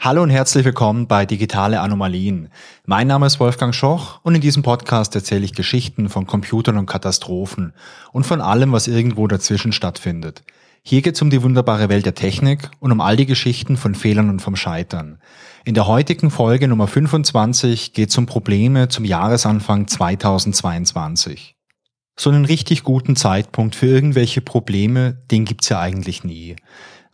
Hallo und herzlich willkommen bei Digitale Anomalien. Mein Name ist Wolfgang Schoch und in diesem Podcast erzähle ich Geschichten von Computern und Katastrophen und von allem, was irgendwo dazwischen stattfindet. Hier geht es um die wunderbare Welt der Technik und um all die Geschichten von Fehlern und vom Scheitern. In der heutigen Folge Nummer 25 geht es um Probleme zum Jahresanfang 2022. So einen richtig guten Zeitpunkt für irgendwelche Probleme, den gibt's ja eigentlich nie.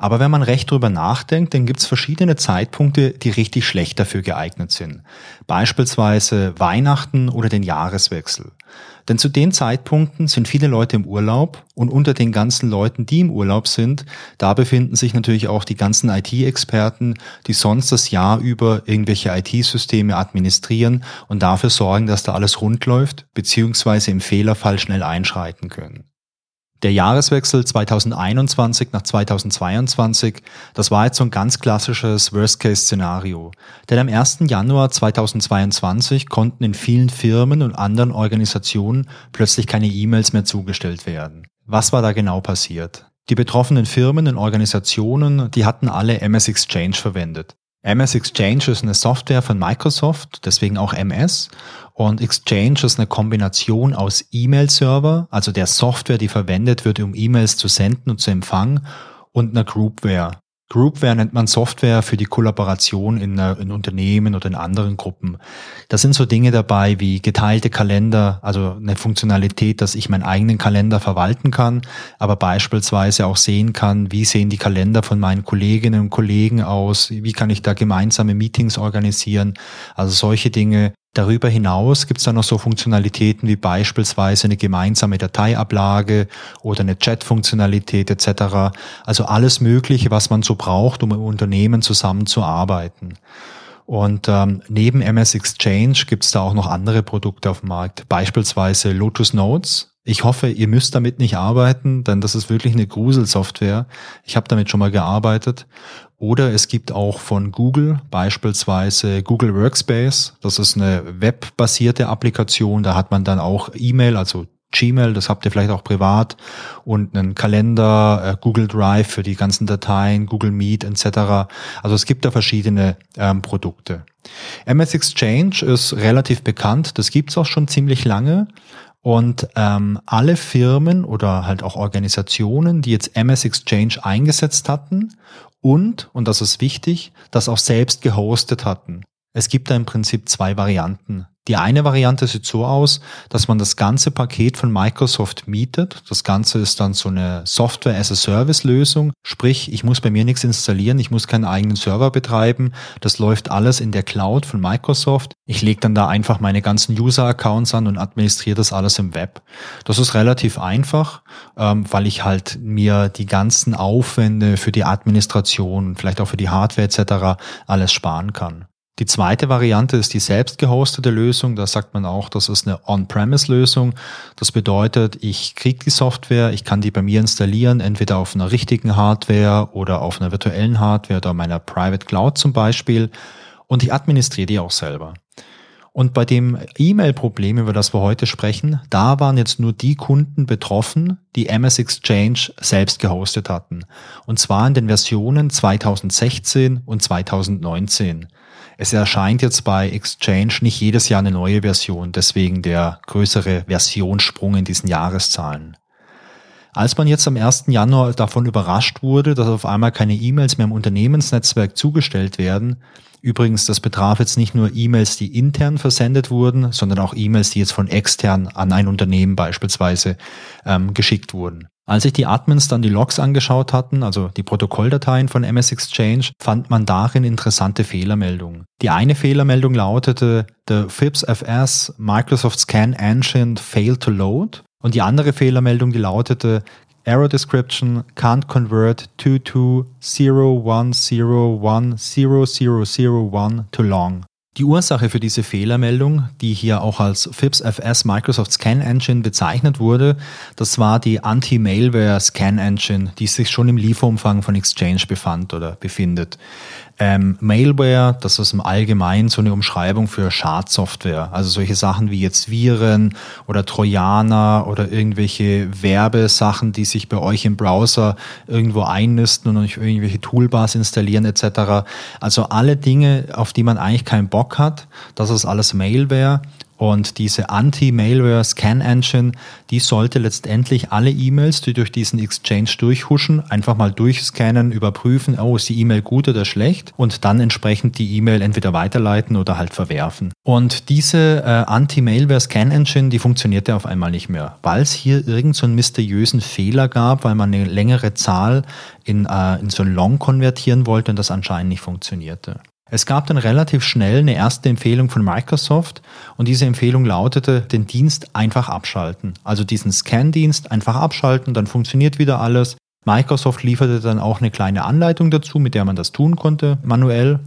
Aber wenn man recht drüber nachdenkt, dann gibt es verschiedene Zeitpunkte, die richtig schlecht dafür geeignet sind. Beispielsweise Weihnachten oder den Jahreswechsel. Denn zu den Zeitpunkten sind viele Leute im Urlaub und unter den ganzen Leuten, die im Urlaub sind, da befinden sich natürlich auch die ganzen IT-Experten, die sonst das Jahr über irgendwelche IT-Systeme administrieren und dafür sorgen, dass da alles rund läuft, beziehungsweise im Fehlerfall schnell einschreiten können. Der Jahreswechsel 2021 nach 2022, das war jetzt so ein ganz klassisches Worst-Case-Szenario. Denn am 1. Januar 2022 konnten in vielen Firmen und anderen Organisationen plötzlich keine E-Mails mehr zugestellt werden. Was war da genau passiert? Die betroffenen Firmen und Organisationen, die hatten alle MS Exchange verwendet. MS Exchange ist eine Software von Microsoft, deswegen auch MS. Und Exchange ist eine Kombination aus E-Mail-Server, also der Software, die verwendet wird, um E-Mails zu senden und zu empfangen, und einer Groupware. Groupware nennt man Software für die Kollaboration in, äh, in, Unternehmen oder in anderen Gruppen. Da sind so Dinge dabei wie geteilte Kalender, also eine Funktionalität, dass ich meinen eigenen Kalender verwalten kann, aber beispielsweise auch sehen kann, wie sehen die Kalender von meinen Kolleginnen und Kollegen aus, wie kann ich da gemeinsame Meetings organisieren. Also solche Dinge Darüber hinaus gibt es dann noch so Funktionalitäten wie beispielsweise eine gemeinsame Dateiablage oder eine Chat-Funktionalität etc. Also alles Mögliche, was man so braucht, um im Unternehmen zusammenzuarbeiten. Und ähm, neben MS Exchange gibt es da auch noch andere Produkte auf dem Markt, beispielsweise Lotus Notes. Ich hoffe, ihr müsst damit nicht arbeiten, denn das ist wirklich eine Gruselsoftware. Ich habe damit schon mal gearbeitet. Oder es gibt auch von Google beispielsweise Google Workspace. Das ist eine webbasierte Applikation. Da hat man dann auch E-Mail, also Gmail, das habt ihr vielleicht auch privat und einen Kalender, äh, Google Drive für die ganzen Dateien, Google Meet etc. Also es gibt da verschiedene ähm, Produkte. MS Exchange ist relativ bekannt, das gibt's auch schon ziemlich lange. Und ähm, alle Firmen oder halt auch Organisationen, die jetzt MS Exchange eingesetzt hatten und, und das ist wichtig, das auch selbst gehostet hatten. Es gibt da im Prinzip zwei Varianten. Die eine Variante sieht so aus, dass man das ganze Paket von Microsoft mietet. Das Ganze ist dann so eine Software as a Service Lösung. Sprich, ich muss bei mir nichts installieren, ich muss keinen eigenen Server betreiben. Das läuft alles in der Cloud von Microsoft. Ich lege dann da einfach meine ganzen User-Accounts an und administriere das alles im Web. Das ist relativ einfach, ähm, weil ich halt mir die ganzen Aufwände für die Administration, vielleicht auch für die Hardware etc. alles sparen kann. Die zweite Variante ist die selbst gehostete Lösung. Da sagt man auch, das ist eine On-Premise-Lösung. Das bedeutet, ich kriege die Software, ich kann die bei mir installieren, entweder auf einer richtigen Hardware oder auf einer virtuellen Hardware oder meiner Private Cloud zum Beispiel. Und ich administriere die auch selber. Und bei dem E-Mail-Problem, über das wir heute sprechen, da waren jetzt nur die Kunden betroffen, die MS Exchange selbst gehostet hatten. Und zwar in den Versionen 2016 und 2019. Es erscheint jetzt bei Exchange nicht jedes Jahr eine neue Version, deswegen der größere Versionssprung in diesen Jahreszahlen. Als man jetzt am 1. Januar davon überrascht wurde, dass auf einmal keine E-Mails mehr im Unternehmensnetzwerk zugestellt werden, übrigens, das betraf jetzt nicht nur E-Mails, die intern versendet wurden, sondern auch E-Mails, die jetzt von extern an ein Unternehmen beispielsweise ähm, geschickt wurden. Als sich die Admins dann die Logs angeschaut hatten, also die Protokolldateien von MS Exchange, fand man darin interessante Fehlermeldungen. Die eine Fehlermeldung lautete, the FIPS-FS Microsoft Scan Engine failed to load. Und die andere Fehlermeldung, die lautete, Error description can't convert 2201010001 to long. Die Ursache für diese Fehlermeldung, die hier auch als FIPS-FS Microsoft Scan Engine bezeichnet wurde, das war die Anti-Malware Scan Engine, die sich schon im Lieferumfang von Exchange befand oder befindet. Ähm, Mailware, das ist im Allgemeinen so eine Umschreibung für Schadsoftware. Also solche Sachen wie jetzt Viren oder Trojaner oder irgendwelche Werbesachen, die sich bei euch im Browser irgendwo einnisten und euch irgendwelche Toolbars installieren etc. Also alle Dinge, auf die man eigentlich keinen Bock hat, das ist alles Mailware. Und diese Anti-Malware-Scan-Engine, die sollte letztendlich alle E-Mails, die durch diesen Exchange durchhuschen, einfach mal durchscannen, überprüfen, oh, ist die E-Mail gut oder schlecht und dann entsprechend die E-Mail entweder weiterleiten oder halt verwerfen. Und diese äh, Anti-Malware-Scan-Engine, die funktionierte auf einmal nicht mehr, weil es hier irgendeinen so mysteriösen Fehler gab, weil man eine längere Zahl in, äh, in so ein Long konvertieren wollte und das anscheinend nicht funktionierte. Es gab dann relativ schnell eine erste Empfehlung von Microsoft und diese Empfehlung lautete, den Dienst einfach abschalten. Also diesen Scan-Dienst einfach abschalten, dann funktioniert wieder alles. Microsoft lieferte dann auch eine kleine Anleitung dazu, mit der man das tun konnte, manuell.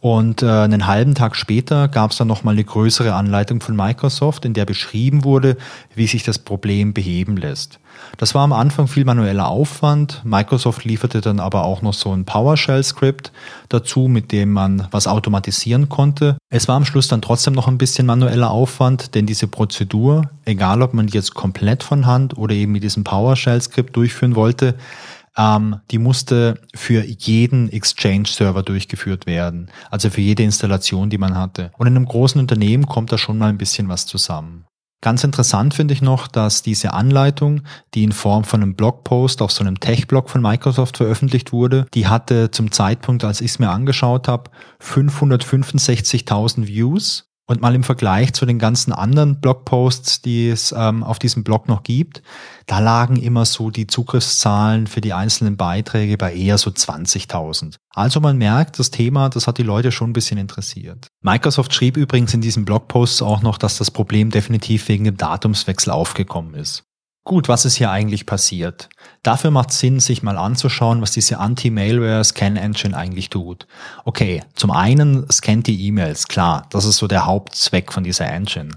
Und äh, einen halben Tag später gab es dann nochmal eine größere Anleitung von Microsoft, in der beschrieben wurde, wie sich das Problem beheben lässt. Das war am Anfang viel manueller Aufwand. Microsoft lieferte dann aber auch noch so ein PowerShell-Skript dazu, mit dem man was automatisieren konnte. Es war am Schluss dann trotzdem noch ein bisschen manueller Aufwand, denn diese Prozedur, egal ob man die jetzt komplett von Hand oder eben mit diesem PowerShell-Skript durchführen wollte, ähm, die musste für jeden Exchange-Server durchgeführt werden. Also für jede Installation, die man hatte. Und in einem großen Unternehmen kommt da schon mal ein bisschen was zusammen. Ganz interessant finde ich noch, dass diese Anleitung, die in Form von einem Blogpost auf so einem Tech-Blog von Microsoft veröffentlicht wurde, die hatte zum Zeitpunkt, als ich es mir angeschaut habe, 565.000 Views und mal im Vergleich zu den ganzen anderen Blogposts, die es ähm, auf diesem Blog noch gibt, da lagen immer so die Zugriffszahlen für die einzelnen Beiträge bei eher so 20.000. Also man merkt, das Thema, das hat die Leute schon ein bisschen interessiert. Microsoft schrieb übrigens in diesem Blogpost auch noch, dass das Problem definitiv wegen dem Datumswechsel aufgekommen ist. Gut, was ist hier eigentlich passiert? Dafür macht Sinn, sich mal anzuschauen, was diese Anti-Malware-Scan-Engine eigentlich tut. Okay, zum einen scannt die E-Mails, klar, das ist so der Hauptzweck von dieser Engine.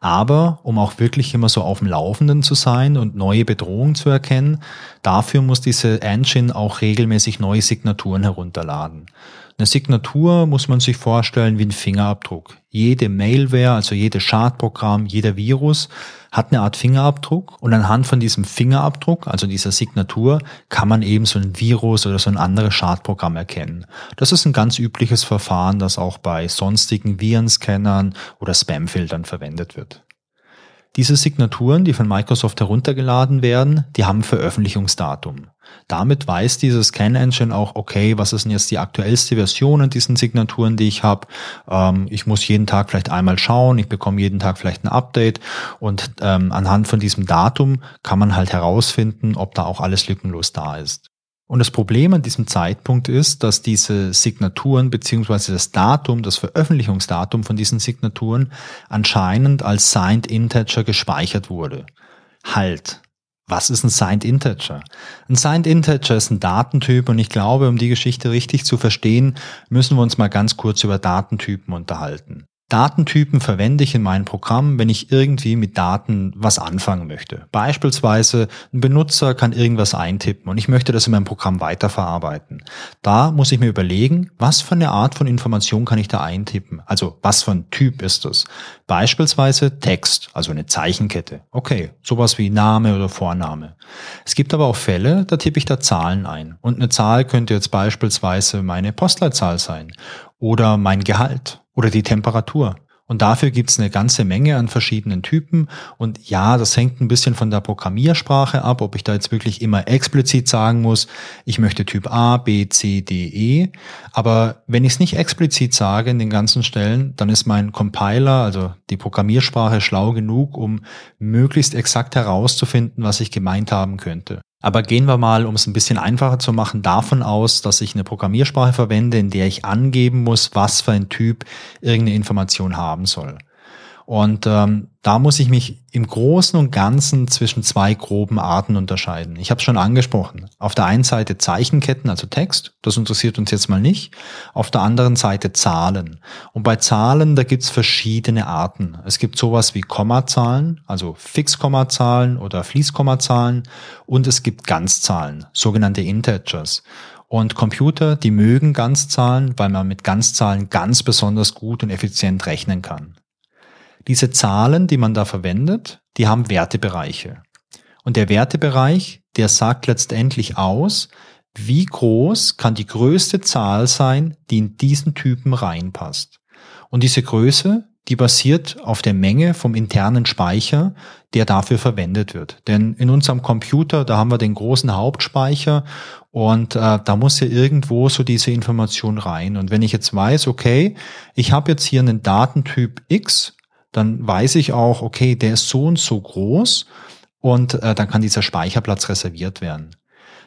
Aber um auch wirklich immer so auf dem Laufenden zu sein und neue Bedrohungen zu erkennen, dafür muss diese Engine auch regelmäßig neue Signaturen herunterladen. Eine Signatur muss man sich vorstellen wie ein Fingerabdruck. Jede Mailware, also jedes Schadprogramm, jeder Virus hat eine Art Fingerabdruck und anhand von diesem Fingerabdruck, also dieser Signatur, kann man eben so ein Virus oder so ein anderes Schadprogramm erkennen. Das ist ein ganz übliches Verfahren, das auch bei sonstigen Virenscannern oder Spamfiltern verwendet wird. Diese Signaturen, die von Microsoft heruntergeladen werden, die haben Veröffentlichungsdatum. Damit weiß diese Scan-Engine auch, okay, was ist denn jetzt die aktuellste Version an diesen Signaturen, die ich habe. Ähm, ich muss jeden Tag vielleicht einmal schauen, ich bekomme jeden Tag vielleicht ein Update und ähm, anhand von diesem Datum kann man halt herausfinden, ob da auch alles lückenlos da ist. Und das Problem an diesem Zeitpunkt ist, dass diese Signaturen beziehungsweise das Datum, das Veröffentlichungsdatum von diesen Signaturen anscheinend als Signed Integer gespeichert wurde. Halt. Was ist ein Signed Integer? Ein Signed Integer ist ein Datentyp und ich glaube, um die Geschichte richtig zu verstehen, müssen wir uns mal ganz kurz über Datentypen unterhalten. Datentypen verwende ich in meinem Programm, wenn ich irgendwie mit Daten was anfangen möchte. Beispielsweise ein Benutzer kann irgendwas eintippen und ich möchte das in meinem Programm weiterverarbeiten. Da muss ich mir überlegen, was für eine Art von Information kann ich da eintippen? Also was für ein Typ ist das? Beispielsweise Text, also eine Zeichenkette. Okay, sowas wie Name oder Vorname. Es gibt aber auch Fälle, da tippe ich da Zahlen ein. Und eine Zahl könnte jetzt beispielsweise meine Postleitzahl sein oder mein Gehalt oder die Temperatur. Und dafür gibt's eine ganze Menge an verschiedenen Typen. Und ja, das hängt ein bisschen von der Programmiersprache ab, ob ich da jetzt wirklich immer explizit sagen muss, ich möchte Typ A, B, C, D, E. Aber wenn ich es nicht explizit sage in den ganzen Stellen, dann ist mein Compiler, also die Programmiersprache, schlau genug, um möglichst exakt herauszufinden, was ich gemeint haben könnte. Aber gehen wir mal, um es ein bisschen einfacher zu machen, davon aus, dass ich eine Programmiersprache verwende, in der ich angeben muss, was für ein Typ irgendeine Information haben soll. Und ähm, da muss ich mich im Großen und Ganzen zwischen zwei groben Arten unterscheiden. Ich habe es schon angesprochen. Auf der einen Seite Zeichenketten, also Text, das interessiert uns jetzt mal nicht. Auf der anderen Seite Zahlen. Und bei Zahlen, da gibt's verschiedene Arten. Es gibt sowas wie Kommazahlen, also Fixkommazahlen oder Fließkommazahlen. Und es gibt Ganzzahlen, sogenannte Integers. Und Computer, die mögen Ganzzahlen, weil man mit Ganzzahlen ganz besonders gut und effizient rechnen kann. Diese Zahlen, die man da verwendet, die haben Wertebereiche. Und der Wertebereich, der sagt letztendlich aus, wie groß kann die größte Zahl sein, die in diesen Typen reinpasst. Und diese Größe, die basiert auf der Menge vom internen Speicher, der dafür verwendet wird. Denn in unserem Computer, da haben wir den großen Hauptspeicher und äh, da muss ja irgendwo so diese Information rein. Und wenn ich jetzt weiß, okay, ich habe jetzt hier einen Datentyp X, dann weiß ich auch, okay, der ist so und so groß und äh, dann kann dieser Speicherplatz reserviert werden.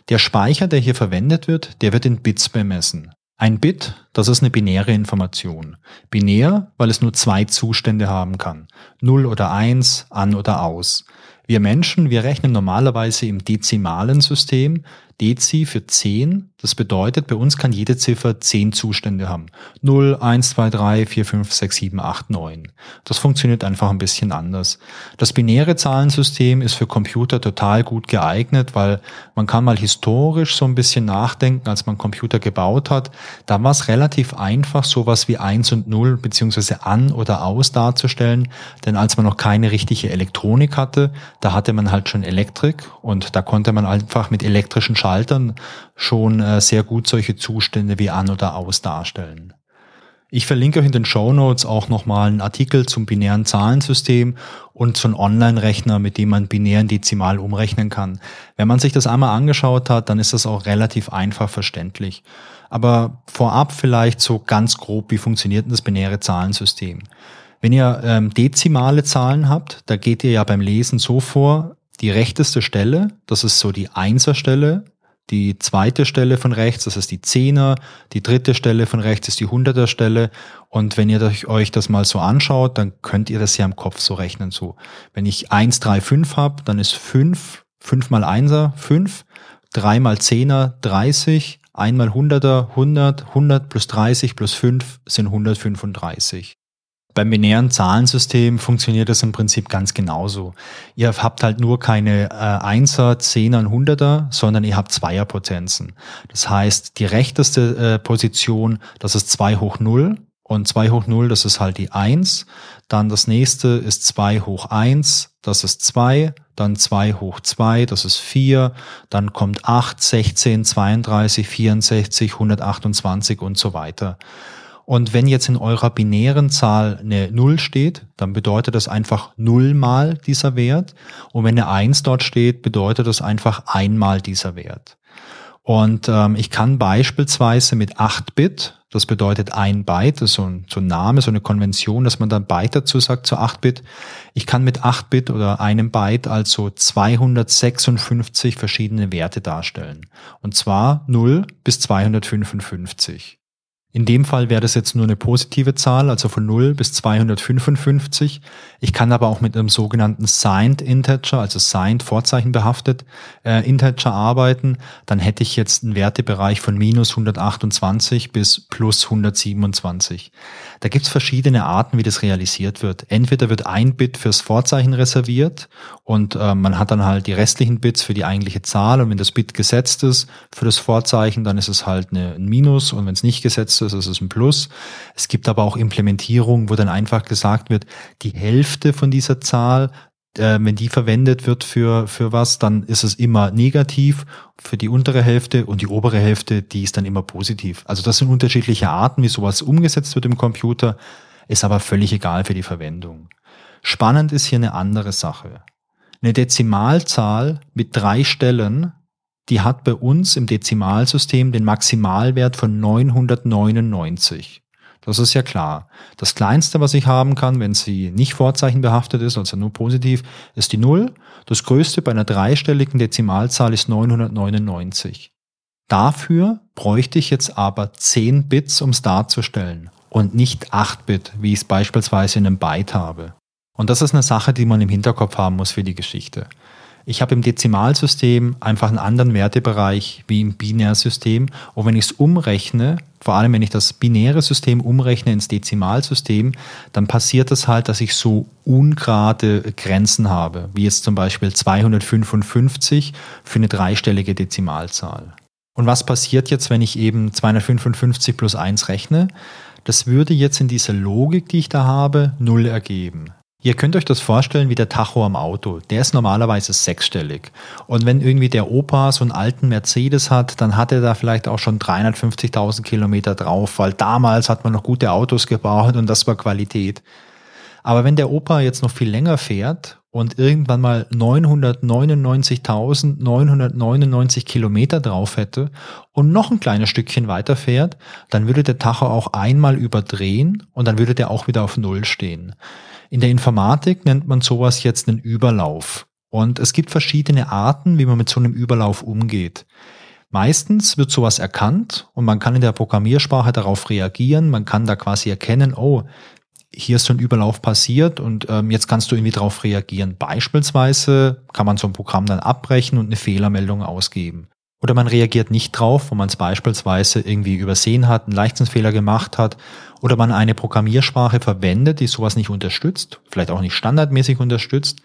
Der Speicher, der hier verwendet wird, der wird in Bits bemessen. Ein Bit, das ist eine binäre Information. Binär, weil es nur zwei Zustände haben kann. 0 oder 1, an oder aus. Wir Menschen, wir rechnen normalerweise im dezimalen System. Dezi für 10. Das bedeutet, bei uns kann jede Ziffer 10 Zustände haben. 0, 1, 2, 3, 4, 5, 6, 7, 8, 9. Das funktioniert einfach ein bisschen anders. Das binäre Zahlensystem ist für Computer total gut geeignet, weil man kann mal historisch so ein bisschen nachdenken, als man Computer gebaut hat. Da war es relativ einfach, sowas wie 1 und 0 beziehungsweise an oder aus darzustellen. Denn als man noch keine richtige Elektronik hatte, da hatte man halt schon Elektrik und da konnte man einfach mit elektrischen Schaltern schon äh, sehr gut solche Zustände wie an oder aus darstellen. Ich verlinke euch in den Show Notes auch nochmal einen Artikel zum binären Zahlensystem und einen Online-Rechner, mit dem man binären Dezimal umrechnen kann. Wenn man sich das einmal angeschaut hat, dann ist das auch relativ einfach verständlich. Aber vorab vielleicht so ganz grob, wie funktioniert denn das binäre Zahlensystem? Wenn ihr ähm, dezimale Zahlen habt, da geht ihr ja beim Lesen so vor, die rechteste Stelle, das ist so die Einserstelle, die zweite Stelle von rechts, das ist die Zehner, die dritte Stelle von rechts ist die Hunderter Stelle. Und wenn ihr euch das mal so anschaut, dann könnt ihr das ja im Kopf so rechnen. So, wenn ich eins, drei, fünf habe, dann ist fünf, fünf mal Einser, fünf, drei mal Zehner, 30, einmal Hunderter, 100, 100 plus 30 plus 5 sind 135. Beim binären Zahlensystem funktioniert das im Prinzip ganz genauso. Ihr habt halt nur keine äh, Einser, Zehner und Hunderter, sondern ihr habt Zweierpotenzen. Das heißt, die rechteste äh, Position, das ist 2 hoch 0 und 2 hoch 0, das ist halt die 1. Dann das nächste ist 2 hoch 1, das ist 2. Dann 2 hoch 2, das ist 4. Dann kommt 8, 16, 32, 64, 128 und so weiter. Und wenn jetzt in eurer binären Zahl eine 0 steht, dann bedeutet das einfach 0 mal dieser Wert. Und wenn eine 1 dort steht, bedeutet das einfach einmal dieser Wert. Und ähm, ich kann beispielsweise mit 8 Bit, das bedeutet ein Byte, so ein, so ein Name, so eine Konvention, dass man dann Byte dazu sagt zu 8 Bit. Ich kann mit 8 Bit oder einem Byte also 256 verschiedene Werte darstellen. Und zwar 0 bis 255. In dem Fall wäre das jetzt nur eine positive Zahl, also von 0 bis 255. Ich kann aber auch mit einem sogenannten Signed Integer, also Signed Vorzeichen behaftet, äh, Integer arbeiten. Dann hätte ich jetzt einen Wertebereich von minus 128 bis plus 127. Da gibt's verschiedene Arten, wie das realisiert wird. Entweder wird ein Bit fürs Vorzeichen reserviert und äh, man hat dann halt die restlichen Bits für die eigentliche Zahl und wenn das Bit gesetzt ist für das Vorzeichen, dann ist es halt eine, ein Minus und wenn es nicht gesetzt ist, ist es ein Plus. Es gibt aber auch Implementierungen, wo dann einfach gesagt wird, die Hälfte von dieser Zahl äh, wenn die verwendet wird für, für was, dann ist es immer negativ für die untere Hälfte und die obere Hälfte, die ist dann immer positiv. Also das sind unterschiedliche Arten, wie sowas umgesetzt wird im Computer, ist aber völlig egal für die Verwendung. Spannend ist hier eine andere Sache. Eine Dezimalzahl mit drei Stellen die hat bei uns im Dezimalsystem den Maximalwert von 999. Das ist ja klar. Das kleinste, was ich haben kann, wenn sie nicht vorzeichenbehaftet ist, also nur positiv, ist die 0. Das größte bei einer dreistelligen Dezimalzahl ist 999. Dafür bräuchte ich jetzt aber 10 Bits, um es darzustellen und nicht 8 Bit, wie ich es beispielsweise in einem Byte habe. Und das ist eine Sache, die man im Hinterkopf haben muss für die Geschichte. Ich habe im Dezimalsystem einfach einen anderen Wertebereich wie im Binärsystem. Und wenn ich es umrechne, vor allem wenn ich das binäre System umrechne ins Dezimalsystem, dann passiert das halt, dass ich so ungerade Grenzen habe, wie jetzt zum Beispiel 255 für eine dreistellige Dezimalzahl. Und was passiert jetzt, wenn ich eben 255 plus 1 rechne? Das würde jetzt in dieser Logik, die ich da habe, 0 ergeben. Ihr könnt euch das vorstellen wie der Tacho am Auto. Der ist normalerweise sechsstellig. Und wenn irgendwie der Opa so einen alten Mercedes hat, dann hat er da vielleicht auch schon 350.000 Kilometer drauf, weil damals hat man noch gute Autos gebaut und das war Qualität. Aber wenn der Opa jetzt noch viel länger fährt und irgendwann mal 999.999 Kilometer drauf hätte und noch ein kleines Stückchen weiter fährt, dann würde der Tacho auch einmal überdrehen und dann würde der auch wieder auf Null stehen. In der Informatik nennt man sowas jetzt einen Überlauf. Und es gibt verschiedene Arten, wie man mit so einem Überlauf umgeht. Meistens wird sowas erkannt und man kann in der Programmiersprache darauf reagieren. Man kann da quasi erkennen, oh, hier ist so ein Überlauf passiert und ähm, jetzt kannst du irgendwie darauf reagieren. Beispielsweise kann man so ein Programm dann abbrechen und eine Fehlermeldung ausgeben. Oder man reagiert nicht drauf, wo man es beispielsweise irgendwie übersehen hat, einen Leichtsinnsfehler gemacht hat, oder man eine Programmiersprache verwendet, die sowas nicht unterstützt, vielleicht auch nicht standardmäßig unterstützt,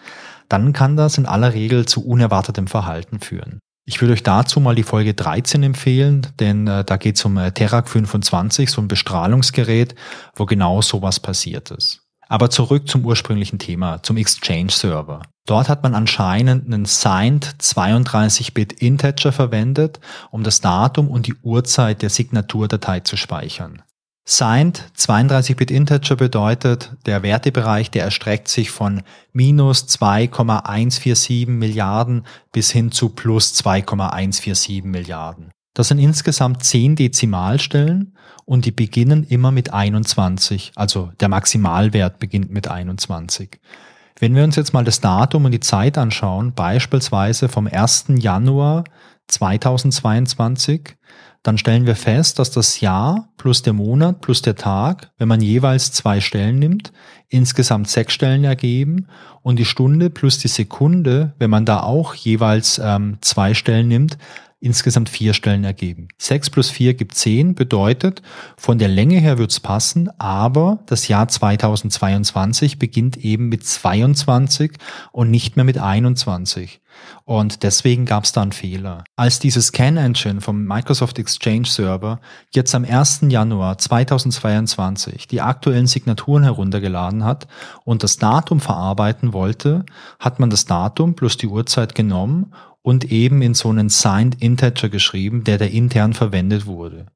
dann kann das in aller Regel zu unerwartetem Verhalten führen. Ich würde euch dazu mal die Folge 13 empfehlen, denn äh, da geht es um äh, Terak 25, so ein Bestrahlungsgerät, wo genau sowas passiert ist. Aber zurück zum ursprünglichen Thema, zum Exchange-Server. Dort hat man anscheinend einen Signed 32-Bit Integer verwendet, um das Datum und die Uhrzeit der Signaturdatei zu speichern. Signed 32-Bit Integer bedeutet, der Wertebereich, der erstreckt sich von minus 2,147 Milliarden bis hin zu plus 2,147 Milliarden. Das sind insgesamt 10 Dezimalstellen und die beginnen immer mit 21, also der Maximalwert beginnt mit 21. Wenn wir uns jetzt mal das Datum und die Zeit anschauen, beispielsweise vom 1. Januar 2022, dann stellen wir fest, dass das Jahr plus der Monat plus der Tag, wenn man jeweils zwei Stellen nimmt, insgesamt sechs Stellen ergeben und die Stunde plus die Sekunde, wenn man da auch jeweils ähm, zwei Stellen nimmt, insgesamt vier Stellen ergeben. Sechs plus vier gibt zehn, bedeutet, von der Länge her wird's passen, aber das Jahr 2022 beginnt eben mit 22 und nicht mehr mit 21. Und deswegen gab es da einen Fehler. Als diese Scan Engine vom Microsoft Exchange Server jetzt am 1. Januar 2022 die aktuellen Signaturen heruntergeladen hat und das Datum verarbeiten wollte, hat man das Datum plus die Uhrzeit genommen und eben in so einen Signed Integer geschrieben, der da intern verwendet wurde.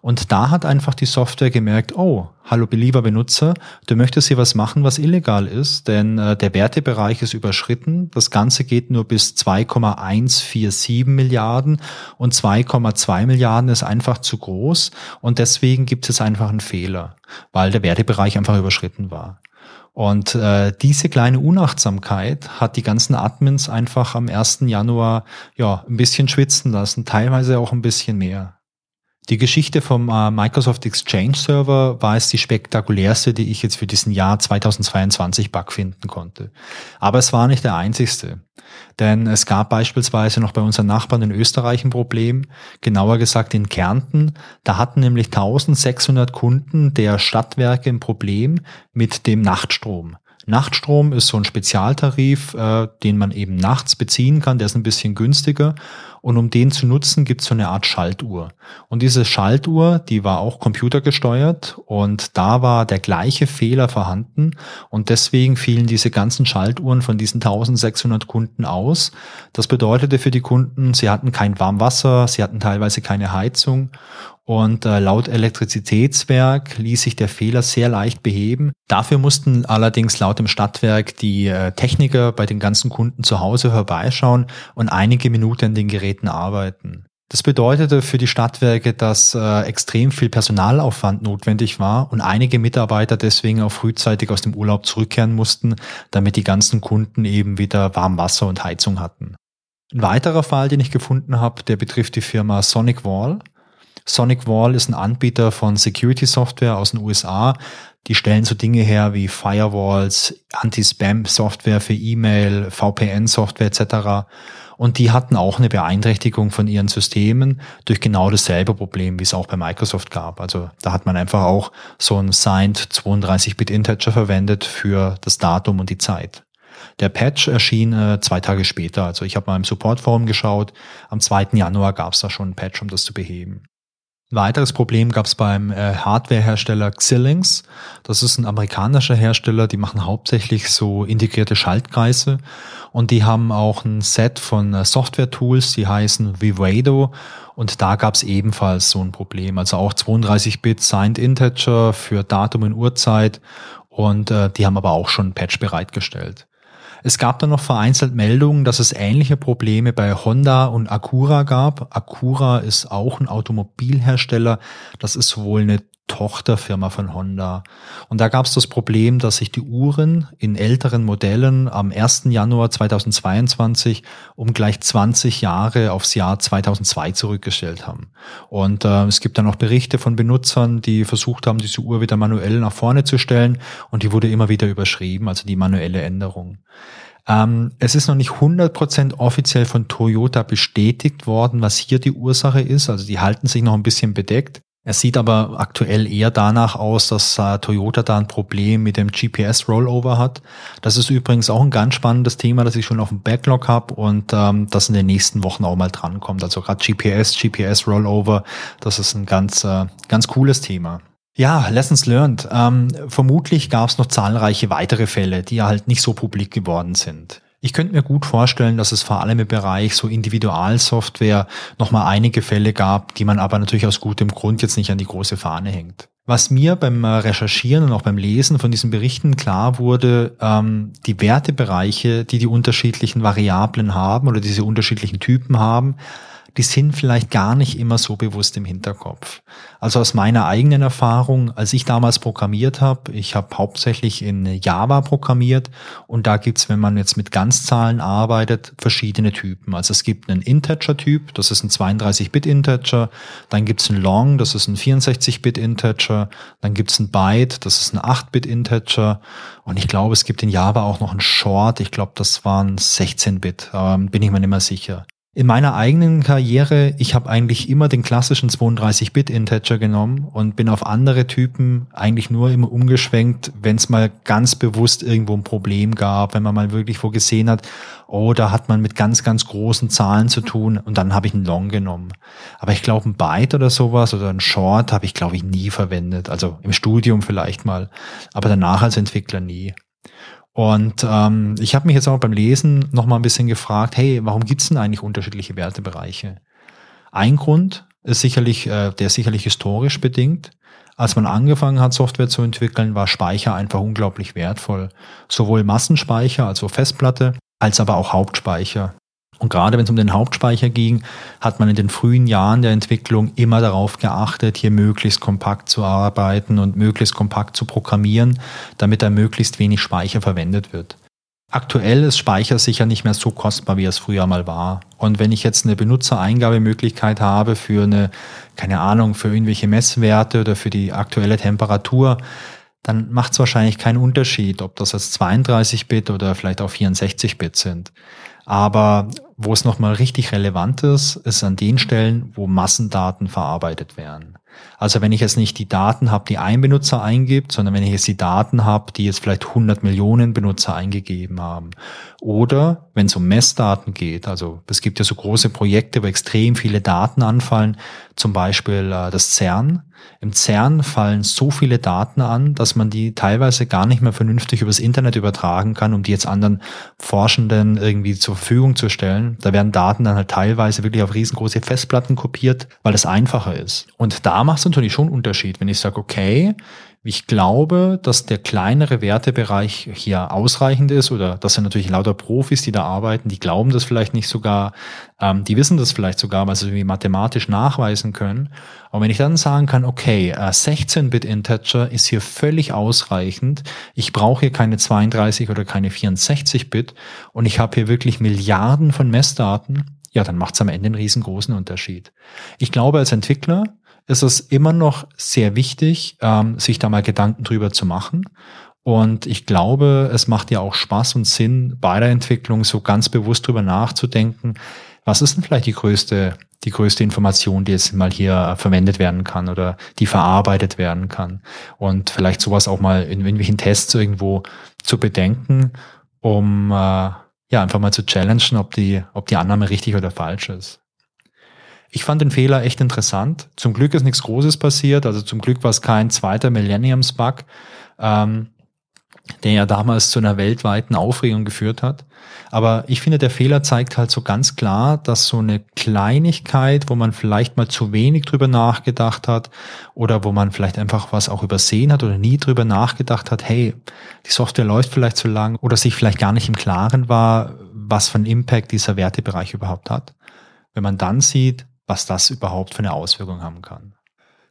Und da hat einfach die Software gemerkt, oh, hallo belieber Benutzer, du möchtest hier was machen, was illegal ist, denn äh, der Wertebereich ist überschritten. Das Ganze geht nur bis 2,147 Milliarden und 2,2 Milliarden ist einfach zu groß und deswegen gibt es einfach einen Fehler, weil der Wertebereich einfach überschritten war. Und äh, diese kleine Unachtsamkeit hat die ganzen Admins einfach am 1. Januar ja ein bisschen schwitzen lassen, teilweise auch ein bisschen mehr. Die Geschichte vom äh, Microsoft Exchange Server war es die spektakulärste, die ich jetzt für diesen Jahr 2022 Bug finden konnte. Aber es war nicht der einzigste. Denn es gab beispielsweise noch bei unseren Nachbarn in Österreich ein Problem, genauer gesagt in Kärnten. Da hatten nämlich 1600 Kunden der Stadtwerke ein Problem mit dem Nachtstrom. Nachtstrom ist so ein Spezialtarif, äh, den man eben nachts beziehen kann, der ist ein bisschen günstiger. Und um den zu nutzen, gibt es so eine Art Schaltuhr. Und diese Schaltuhr, die war auch computergesteuert und da war der gleiche Fehler vorhanden. Und deswegen fielen diese ganzen Schaltuhren von diesen 1600 Kunden aus. Das bedeutete für die Kunden, sie hatten kein Warmwasser, sie hatten teilweise keine Heizung und äh, laut Elektrizitätswerk ließ sich der Fehler sehr leicht beheben. Dafür mussten allerdings laut dem Stadtwerk die äh, Techniker bei den ganzen Kunden zu Hause vorbeischauen und einige Minuten an den Geräten arbeiten. Das bedeutete für die Stadtwerke, dass äh, extrem viel Personalaufwand notwendig war und einige Mitarbeiter deswegen auch frühzeitig aus dem Urlaub zurückkehren mussten, damit die ganzen Kunden eben wieder warm Wasser und Heizung hatten. Ein weiterer Fall, den ich gefunden habe, der betrifft die Firma Sonic Wall. Sonic Wall ist ein Anbieter von Security Software aus den USA. Die stellen so Dinge her wie Firewalls, Anti-Spam-Software für E-Mail, VPN-Software etc. Und die hatten auch eine Beeinträchtigung von ihren Systemen durch genau dasselbe Problem, wie es auch bei Microsoft gab. Also da hat man einfach auch so ein Signed 32-Bit Integer verwendet für das Datum und die Zeit. Der Patch erschien äh, zwei Tage später. Also ich habe mal im Supportforum geschaut. Am 2. Januar gab es da schon ein Patch, um das zu beheben. Ein weiteres Problem gab es beim äh, Hardwarehersteller Xilinx. Das ist ein amerikanischer Hersteller, die machen hauptsächlich so integrierte Schaltkreise und die haben auch ein Set von äh, Software-Tools, die heißen Vivado und da gab es ebenfalls so ein Problem. Also auch 32-Bit Signed Integer für Datum und Uhrzeit und äh, die haben aber auch schon ein Patch bereitgestellt. Es gab dann noch vereinzelt Meldungen, dass es ähnliche Probleme bei Honda und Acura gab. Acura ist auch ein Automobilhersteller. Das ist wohl eine Tochterfirma von Honda. Und da gab es das Problem, dass sich die Uhren in älteren Modellen am 1. Januar 2022 um gleich 20 Jahre aufs Jahr 2002 zurückgestellt haben. Und äh, es gibt dann noch Berichte von Benutzern, die versucht haben, diese Uhr wieder manuell nach vorne zu stellen und die wurde immer wieder überschrieben, also die manuelle Änderung. Ähm, es ist noch nicht 100% offiziell von Toyota bestätigt worden, was hier die Ursache ist. Also die halten sich noch ein bisschen bedeckt. Es sieht aber aktuell eher danach aus, dass äh, Toyota da ein Problem mit dem GPS-Rollover hat. Das ist übrigens auch ein ganz spannendes Thema, das ich schon auf dem Backlog habe und ähm, das in den nächsten Wochen auch mal drankommt. Also gerade GPS, GPS-Rollover, das ist ein ganz, äh, ganz cooles Thema. Ja, Lessons learned. Ähm, vermutlich gab es noch zahlreiche weitere Fälle, die halt nicht so publik geworden sind. Ich könnte mir gut vorstellen, dass es vor allem im Bereich so Individualsoftware nochmal einige Fälle gab, die man aber natürlich aus gutem Grund jetzt nicht an die große Fahne hängt. Was mir beim äh, Recherchieren und auch beim Lesen von diesen Berichten klar wurde, ähm, die Wertebereiche, die die unterschiedlichen Variablen haben oder diese unterschiedlichen Typen haben, die sind vielleicht gar nicht immer so bewusst im Hinterkopf. Also aus meiner eigenen Erfahrung, als ich damals programmiert habe, ich habe hauptsächlich in Java programmiert und da gibt's, wenn man jetzt mit Ganzzahlen arbeitet, verschiedene Typen. Also es gibt einen Integer-Typ, das ist ein 32-Bit-Integer, dann gibt's ein Long, das ist ein 64-Bit-Integer, dann gibt's ein Byte, das ist ein 8-Bit-Integer und ich glaube, es gibt in Java auch noch ein Short, ich glaube, das waren 16-Bit, ähm, bin ich mir nicht mehr sicher. In meiner eigenen Karriere, ich habe eigentlich immer den klassischen 32-Bit-Integer genommen und bin auf andere Typen eigentlich nur immer umgeschwenkt, wenn es mal ganz bewusst irgendwo ein Problem gab, wenn man mal wirklich wo gesehen hat, oh, da hat man mit ganz, ganz großen Zahlen zu tun und dann habe ich einen Long genommen. Aber ich glaube, ein Byte oder sowas oder ein Short habe ich, glaube ich, nie verwendet. Also im Studium vielleicht mal, aber danach als Entwickler nie. Und ähm, ich habe mich jetzt auch beim Lesen noch mal ein bisschen gefragt, hey, warum gibt es denn eigentlich unterschiedliche Wertebereiche? Ein Grund ist sicherlich, äh, der ist sicherlich historisch bedingt. Als man angefangen hat, Software zu entwickeln, war Speicher einfach unglaublich wertvoll. Sowohl Massenspeicher, also Festplatte, als aber auch Hauptspeicher. Und gerade wenn es um den Hauptspeicher ging, hat man in den frühen Jahren der Entwicklung immer darauf geachtet, hier möglichst kompakt zu arbeiten und möglichst kompakt zu programmieren, damit da möglichst wenig Speicher verwendet wird. Aktuell ist Speicher sicher nicht mehr so kostbar, wie es früher mal war. Und wenn ich jetzt eine Benutzeraeingabemöglichkeit habe für eine, keine Ahnung, für irgendwelche Messwerte oder für die aktuelle Temperatur, dann macht es wahrscheinlich keinen Unterschied, ob das jetzt 32-Bit oder vielleicht auch 64-Bit sind. Aber wo es nochmal richtig relevant ist, ist an den Stellen, wo Massendaten verarbeitet werden. Also wenn ich jetzt nicht die Daten habe, die ein Benutzer eingibt, sondern wenn ich jetzt die Daten habe, die jetzt vielleicht 100 Millionen Benutzer eingegeben haben. Oder wenn es um Messdaten geht, also es gibt ja so große Projekte, wo extrem viele Daten anfallen, zum Beispiel äh, das CERN. Im CERN fallen so viele Daten an, dass man die teilweise gar nicht mehr vernünftig übers Internet übertragen kann, um die jetzt anderen Forschenden irgendwie zur Verfügung zu stellen. Da werden Daten dann halt teilweise wirklich auf riesengroße Festplatten kopiert, weil es einfacher ist. Und da macht es natürlich schon Unterschied, wenn ich sage, okay, ich glaube, dass der kleinere Wertebereich hier ausreichend ist oder das sind natürlich lauter Profis, die da arbeiten, die glauben das vielleicht nicht sogar, ähm, die wissen das vielleicht sogar, weil sie irgendwie mathematisch nachweisen können. Und wenn ich dann sagen kann, okay, äh, 16-Bit-Integer ist hier völlig ausreichend, ich brauche hier keine 32 oder keine 64-Bit und ich habe hier wirklich Milliarden von Messdaten, ja, dann macht es am Ende einen riesengroßen Unterschied. Ich glaube, als Entwickler ist es immer noch sehr wichtig, ähm, sich da mal Gedanken drüber zu machen. Und ich glaube, es macht ja auch Spaß und Sinn, bei der Entwicklung so ganz bewusst drüber nachzudenken, was ist denn vielleicht die größte, die größte Information, die jetzt mal hier verwendet werden kann oder die verarbeitet werden kann. Und vielleicht sowas auch mal in irgendwelchen Tests irgendwo zu bedenken um äh, ja einfach mal zu challengen, ob die, ob die Annahme richtig oder falsch ist. Ich fand den Fehler echt interessant. Zum Glück ist nichts Großes passiert, also zum Glück war es kein zweiter Millenniums-Bug. Ähm, der ja damals zu einer weltweiten Aufregung geführt hat. Aber ich finde, der Fehler zeigt halt so ganz klar, dass so eine Kleinigkeit, wo man vielleicht mal zu wenig drüber nachgedacht hat oder wo man vielleicht einfach was auch übersehen hat oder nie drüber nachgedacht hat, hey, die Software läuft vielleicht zu lang oder sich vielleicht gar nicht im Klaren war, was für einen Impact dieser Wertebereich überhaupt hat. Wenn man dann sieht, was das überhaupt für eine Auswirkung haben kann.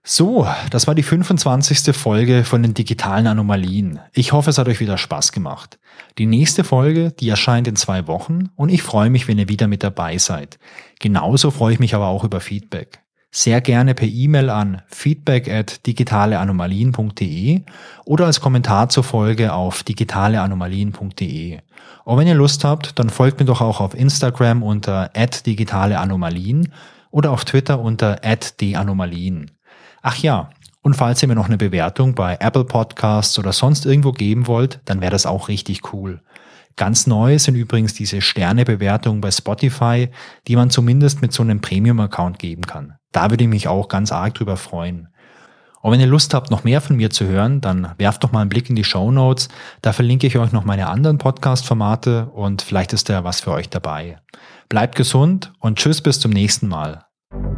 So, das war die 25. Folge von den digitalen Anomalien. Ich hoffe, es hat euch wieder Spaß gemacht. Die nächste Folge, die erscheint in zwei Wochen und ich freue mich, wenn ihr wieder mit dabei seid. Genauso freue ich mich aber auch über Feedback. Sehr gerne per E-Mail an feedback at digitaleanomalien.de oder als Kommentar zur Folge auf digitaleanomalien.de. Und wenn ihr Lust habt, dann folgt mir doch auch auf Instagram unter digitaleanomalien oder auf Twitter unter @deanomalien. Ach ja, und falls ihr mir noch eine Bewertung bei Apple Podcasts oder sonst irgendwo geben wollt, dann wäre das auch richtig cool. Ganz neu sind übrigens diese Sternebewertungen bei Spotify, die man zumindest mit so einem Premium-Account geben kann. Da würde ich mich auch ganz arg drüber freuen. Und wenn ihr Lust habt, noch mehr von mir zu hören, dann werft doch mal einen Blick in die Show Notes. Da verlinke ich euch noch meine anderen Podcast-Formate und vielleicht ist da was für euch dabei. Bleibt gesund und tschüss bis zum nächsten Mal. you